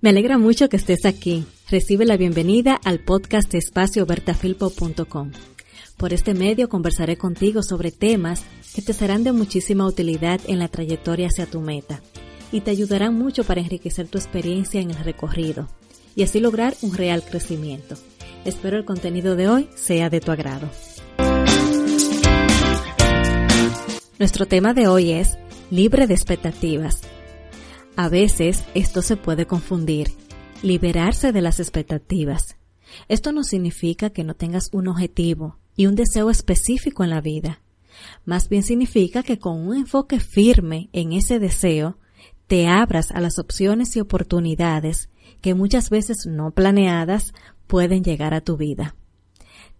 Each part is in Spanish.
Me alegra mucho que estés aquí. Recibe la bienvenida al podcast espaciobertafilpo.com. Por este medio conversaré contigo sobre temas que te serán de muchísima utilidad en la trayectoria hacia tu meta y te ayudarán mucho para enriquecer tu experiencia en el recorrido y así lograr un real crecimiento. Espero el contenido de hoy sea de tu agrado. Nuestro tema de hoy es libre de expectativas a veces esto se puede confundir, liberarse de las expectativas. Esto no significa que no tengas un objetivo y un deseo específico en la vida. Más bien significa que con un enfoque firme en ese deseo, te abras a las opciones y oportunidades que muchas veces no planeadas pueden llegar a tu vida.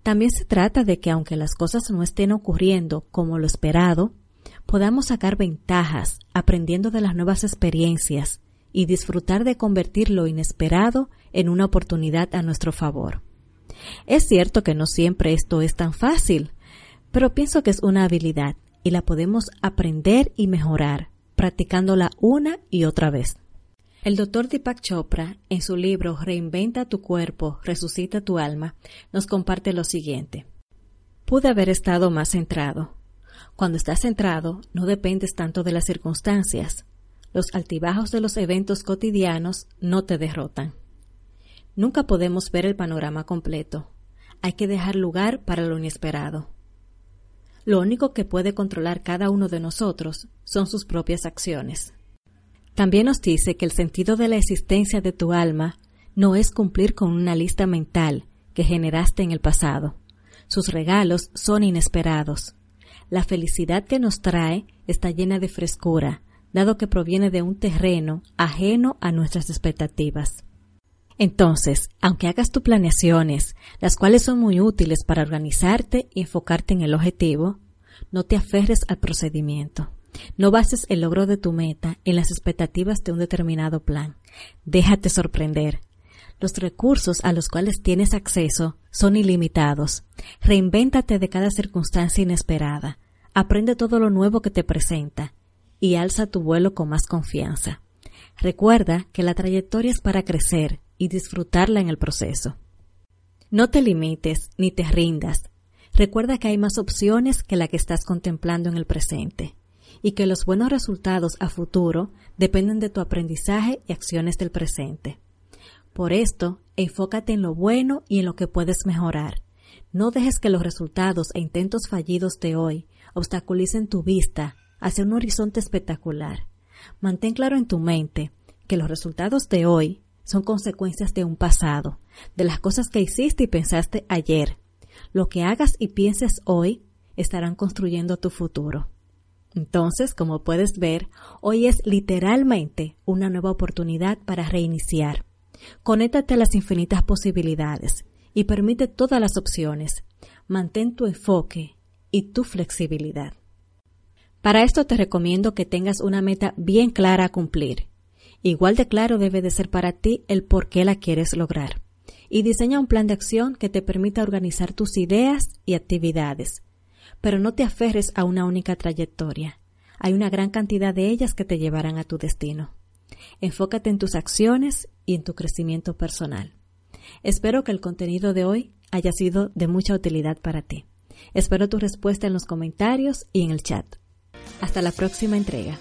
También se trata de que aunque las cosas no estén ocurriendo como lo esperado, podamos sacar ventajas aprendiendo de las nuevas experiencias y disfrutar de convertir lo inesperado en una oportunidad a nuestro favor. Es cierto que no siempre esto es tan fácil, pero pienso que es una habilidad y la podemos aprender y mejorar practicándola una y otra vez. El doctor Deepak Chopra, en su libro Reinventa tu cuerpo, resucita tu alma, nos comparte lo siguiente. Pude haber estado más centrado, cuando estás centrado, no dependes tanto de las circunstancias. Los altibajos de los eventos cotidianos no te derrotan. Nunca podemos ver el panorama completo. Hay que dejar lugar para lo inesperado. Lo único que puede controlar cada uno de nosotros son sus propias acciones. También nos dice que el sentido de la existencia de tu alma no es cumplir con una lista mental que generaste en el pasado. Sus regalos son inesperados. La felicidad que nos trae está llena de frescura, dado que proviene de un terreno ajeno a nuestras expectativas. Entonces, aunque hagas tus planeaciones, las cuales son muy útiles para organizarte y enfocarte en el objetivo, no te aferres al procedimiento. No bases el logro de tu meta en las expectativas de un determinado plan. Déjate sorprender. Los recursos a los cuales tienes acceso son ilimitados. Reinvéntate de cada circunstancia inesperada. Aprende todo lo nuevo que te presenta y alza tu vuelo con más confianza. Recuerda que la trayectoria es para crecer y disfrutarla en el proceso. No te limites ni te rindas. Recuerda que hay más opciones que la que estás contemplando en el presente y que los buenos resultados a futuro dependen de tu aprendizaje y acciones del presente. Por esto, enfócate en lo bueno y en lo que puedes mejorar. No dejes que los resultados e intentos fallidos de hoy obstaculicen tu vista hacia un horizonte espectacular. Mantén claro en tu mente que los resultados de hoy son consecuencias de un pasado, de las cosas que hiciste y pensaste ayer. Lo que hagas y pienses hoy estarán construyendo tu futuro. Entonces, como puedes ver, hoy es literalmente una nueva oportunidad para reiniciar. Conéctate a las infinitas posibilidades y permite todas las opciones. Mantén tu enfoque y tu flexibilidad. Para esto te recomiendo que tengas una meta bien clara a cumplir. Igual de claro debe de ser para ti el por qué la quieres lograr. Y diseña un plan de acción que te permita organizar tus ideas y actividades. Pero no te aferres a una única trayectoria. Hay una gran cantidad de ellas que te llevarán a tu destino. Enfócate en tus acciones y en tu crecimiento personal. Espero que el contenido de hoy haya sido de mucha utilidad para ti. Espero tu respuesta en los comentarios y en el chat. Hasta la próxima entrega.